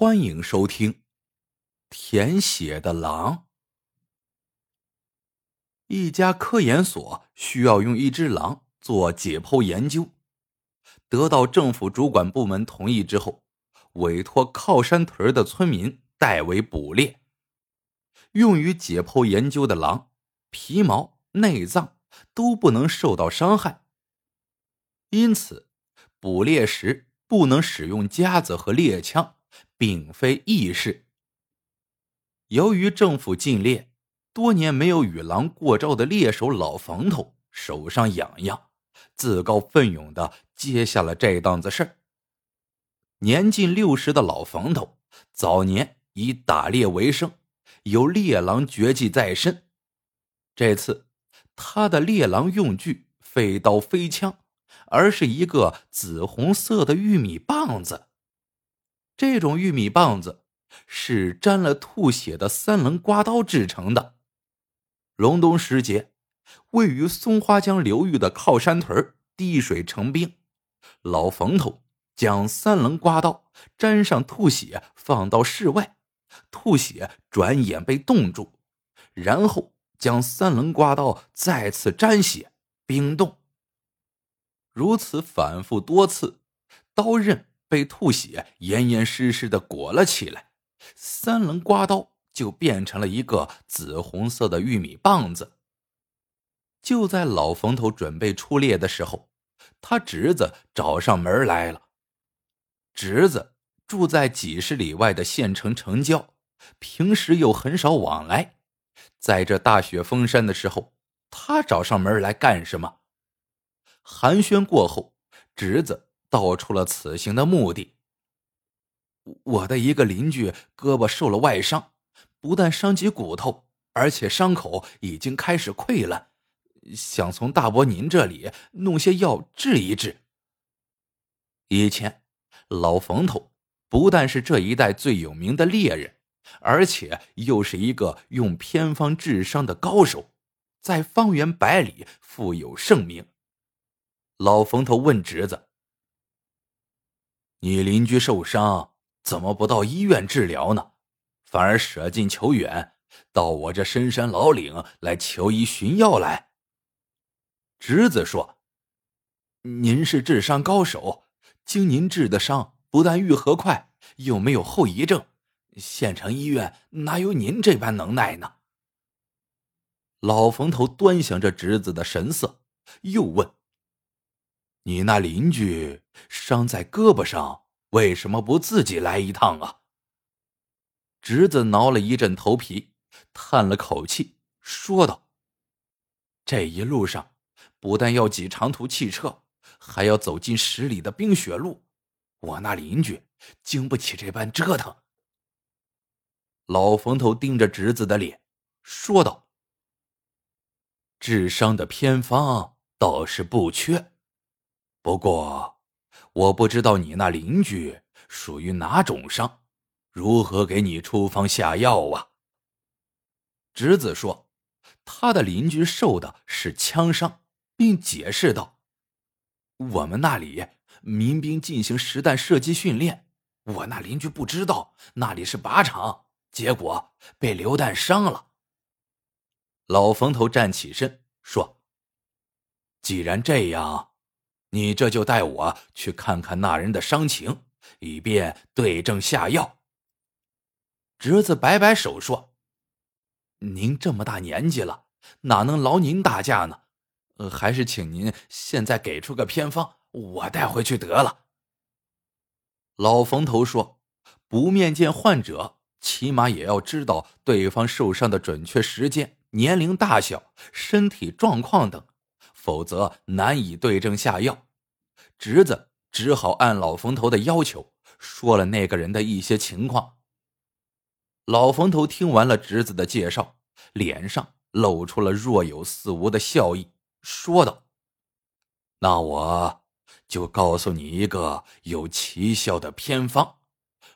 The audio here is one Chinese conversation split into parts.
欢迎收听《填血的狼》。一家科研所需要用一只狼做解剖研究，得到政府主管部门同意之后，委托靠山屯的村民代为捕猎。用于解剖研究的狼，皮毛、内脏都不能受到伤害，因此捕猎时不能使用夹子和猎枪。并非易事。由于政府禁猎，多年没有与狼过招的猎手老冯头手上痒痒，自告奋勇的接下了这档子事儿。年近六十的老冯头，早年以打猎为生，有猎狼绝技在身。这次，他的猎狼用具非刀非枪，而是一个紫红色的玉米棒子。这种玉米棒子是沾了吐血的三棱刮刀制成的。隆冬时节，位于松花江流域的靠山屯滴水成冰，老冯头将三棱刮刀沾上吐血放到室外，吐血转眼被冻住，然后将三棱刮刀再次沾血冰冻。如此反复多次，刀刃。被吐血严严实实的裹了起来，三棱刮刀就变成了一个紫红色的玉米棒子。就在老冯头准备出猎的时候，他侄子找上门来了。侄子住在几十里外的县城城郊，平时又很少往来，在这大雪封山的时候，他找上门来干什么？寒暄过后，侄子。道出了此行的目的。我的一个邻居胳膊受了外伤，不但伤及骨头，而且伤口已经开始溃烂，想从大伯您这里弄些药治一治。以前，老冯头不但是这一带最有名的猎人，而且又是一个用偏方治伤的高手，在方圆百里富有盛名。老冯头问侄子。你邻居受伤，怎么不到医院治疗呢？反而舍近求远，到我这深山老岭来求医寻药来。侄子说：“您是治伤高手，经您治的伤不但愈合快，又没有后遗症。县城医院哪有您这般能耐呢？”老冯头端详着侄子的神色，又问。你那邻居伤在胳膊上，为什么不自己来一趟啊？侄子挠了一阵头皮，叹了口气，说道：“这一路上，不但要挤长途汽车，还要走进十里的冰雪路，我那邻居经不起这般折腾。”老冯头盯着侄子的脸，说道：“治伤的偏方倒是不缺。”不过，我不知道你那邻居属于哪种伤，如何给你处方下药啊？侄子说，他的邻居受的是枪伤，并解释道：“我们那里民兵进行实弹射击训练，我那邻居不知道那里是靶场，结果被榴弹伤了。”老冯头站起身说：“既然这样。”你这就带我去看看那人的伤情，以便对症下药。侄子摆摆手说：“您这么大年纪了，哪能劳您大驾呢？呃，还是请您现在给出个偏方，我带回去得了。”老冯头说：“不面见患者，起码也要知道对方受伤的准确时间、年龄大小、身体状况等。”否则难以对症下药，侄子只好按老冯头的要求说了那个人的一些情况。老冯头听完了侄子的介绍，脸上露出了若有似无的笑意，说道：“那我就告诉你一个有奇效的偏方：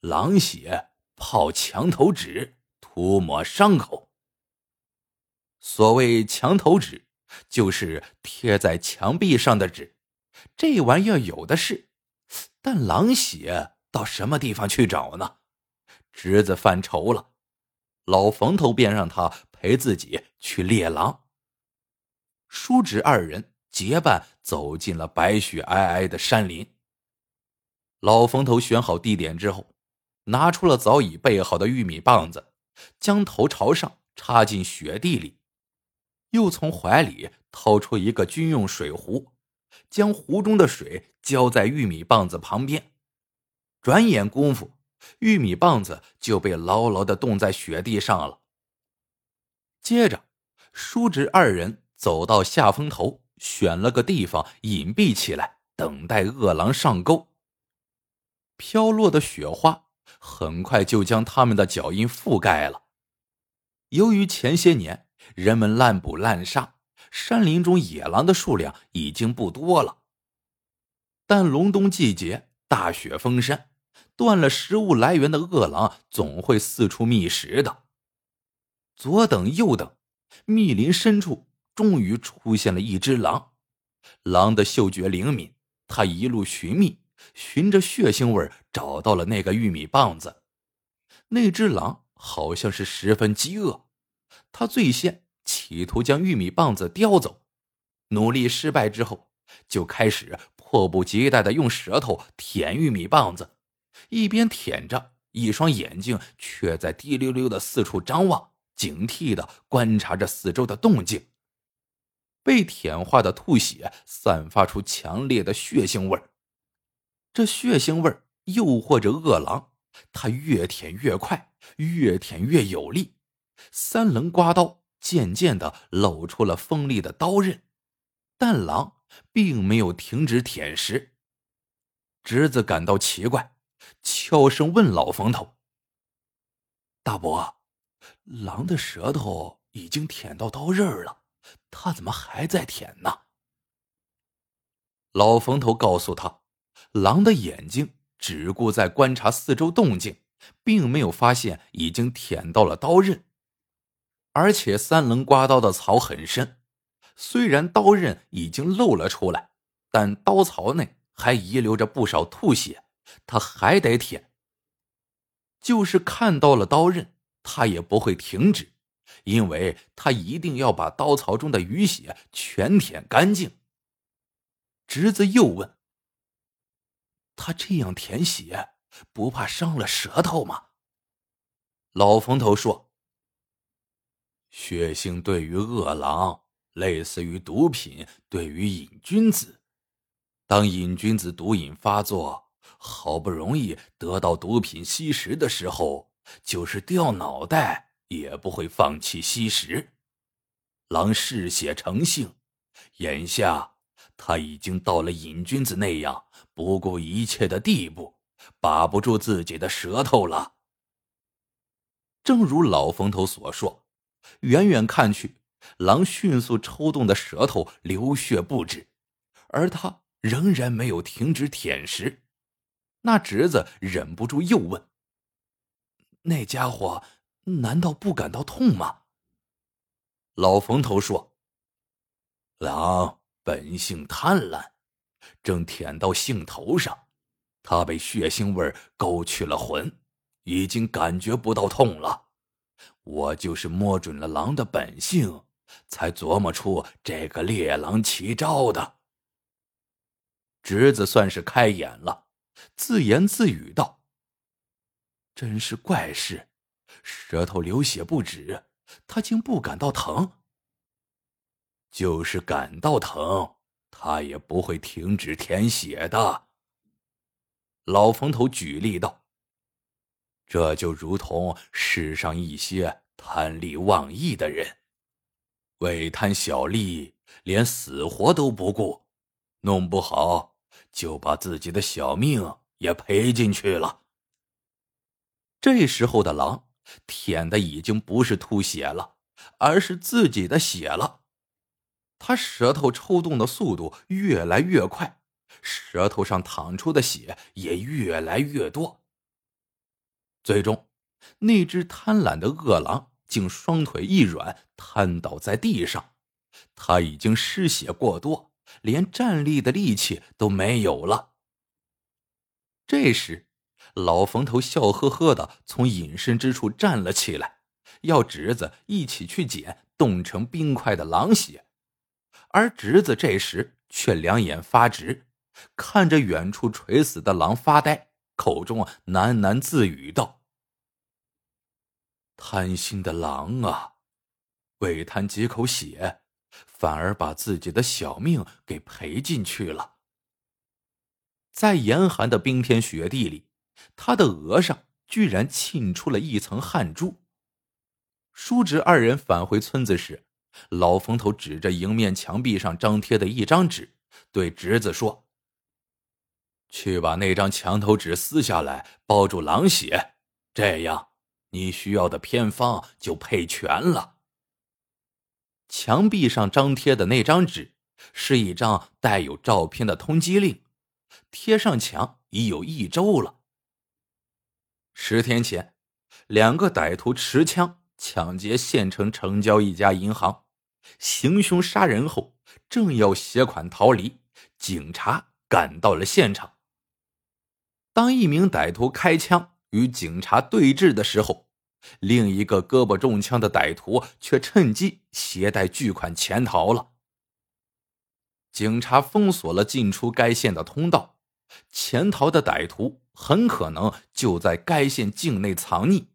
狼血泡墙头纸，涂抹伤口。所谓墙头纸。”就是贴在墙壁上的纸，这玩意儿有的是，但狼血到什么地方去找呢？侄子犯愁了，老冯头便让他陪自己去猎狼。叔侄二人结伴走进了白雪皑皑的山林。老冯头选好地点之后，拿出了早已备好的玉米棒子，将头朝上插进雪地里，又从怀里掏出一个军用水壶，将壶中的水浇在玉米棒子旁边。转眼功夫，玉米棒子就被牢牢的冻在雪地上了。接着，叔侄二人走到下风头，选了个地方隐蔽起来，等待饿狼上钩。飘落的雪花很快就将他们的脚印覆盖了。由于前些年人们滥捕滥杀，山林中野狼的数量已经不多了。但隆冬季节，大雪封山。断了食物来源的饿狼总会四处觅食的。左等右等，密林深处终于出现了一只狼。狼的嗅觉灵敏，他一路寻觅，循着血腥味找到了那个玉米棒子。那只狼好像是十分饥饿，他最先企图将玉米棒子叼走，努力失败之后，就开始迫不及待的用舌头舔玉米棒子。一边舔着，一双眼睛却在滴溜溜的四处张望，警惕的观察着四周的动静。被舔化的吐血散发出强烈的血腥味这血腥味诱惑着饿狼，它越舔越快，越舔越有力。三棱刮刀渐渐的露出了锋利的刀刃，但狼并没有停止舔食。侄子感到奇怪。悄声问老冯头：“大伯，狼的舌头已经舔到刀刃了，他怎么还在舔呢？”老冯头告诉他：“狼的眼睛只顾在观察四周动静，并没有发现已经舔到了刀刃。而且三棱刮刀的槽很深，虽然刀刃已经露了出来，但刀槽内还遗留着不少吐血。”他还得舔，就是看到了刀刃，他也不会停止，因为他一定要把刀槽中的余血全舔干净。侄子又问：“他这样舔血，不怕伤了舌头吗？”老冯头说：“血腥对于恶狼，类似于毒品对于瘾君子。当瘾君子毒瘾发作。”好不容易得到毒品吸食的时候，就是掉脑袋也不会放弃吸食。狼嗜血成性，眼下他已经到了瘾君子那样不顾一切的地步，把不住自己的舌头了。正如老冯头所说，远远看去，狼迅速抽动的舌头流血不止，而他仍然没有停止舔食。那侄子忍不住又问：“那家伙难道不感到痛吗？”老冯头说：“狼本性贪婪，正舔到兴头上，他被血腥味勾去了魂，已经感觉不到痛了。我就是摸准了狼的本性，才琢磨出这个猎狼奇招的。”侄子算是开眼了。自言自语道：“真是怪事，舌头流血不止，他竟不感到疼。就是感到疼，他也不会停止舔血的。”老冯头举例道：“这就如同世上一些贪利忘义的人，为贪小利，连死活都不顾，弄不好。”就把自己的小命也赔进去了。这时候的狼舔的已经不是吐血了，而是自己的血了。他舌头抽动的速度越来越快，舌头上淌出的血也越来越多。最终，那只贪婪的恶狼竟双腿一软，瘫倒在地上。他已经失血过多。连站立的力气都没有了。这时，老冯头笑呵呵的从隐身之处站了起来，要侄子一起去捡冻成冰块的狼血，而侄子这时却两眼发直，看着远处垂死的狼发呆，口中喃喃自语道：“贪心的狼啊，为贪几口血，反而把自己的小命给赔进去了。”在严寒的冰天雪地里，他的额上居然沁出了一层汗珠。叔侄二人返回村子时，老冯头指着迎面墙壁上张贴的一张纸，对侄子说：“去把那张墙头纸撕下来，包住狼血，这样你需要的偏方就配全了。”墙壁上张贴的那张纸是一张带有照片的通缉令。贴上墙已有一周了。十天前，两个歹徒持枪抢劫县城城郊一家银行，行凶杀人后，正要携款逃离，警察赶到了现场。当一名歹徒开枪与警察对峙的时候，另一个胳膊中枪的歹徒却趁机携带巨款潜逃了。警察封锁了进出该县的通道。潜逃的歹徒很可能就在该县境内藏匿，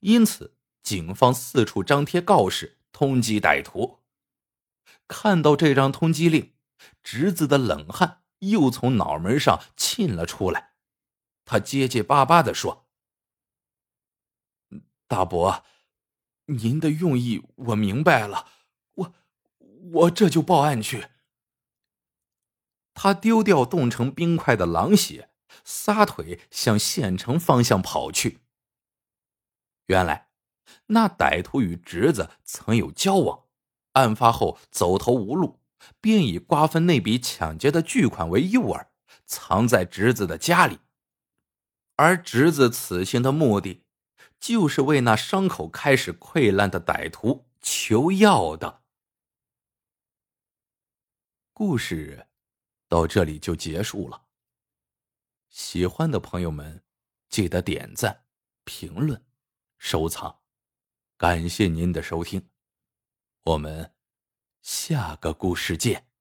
因此警方四处张贴告示通缉歹徒。看到这张通缉令，侄子的冷汗又从脑门上沁了出来。他结结巴巴的说：“大伯，您的用意我明白了，我我这就报案去。”他丢掉冻成冰块的狼血，撒腿向县城方向跑去。原来，那歹徒与侄子曾有交往，案发后走投无路，便以瓜分那笔抢劫的巨款为诱饵，藏在侄子的家里。而侄子此行的目的，就是为那伤口开始溃烂的歹徒求药的。故事。到这里就结束了。喜欢的朋友们，记得点赞、评论、收藏，感谢您的收听，我们下个故事见。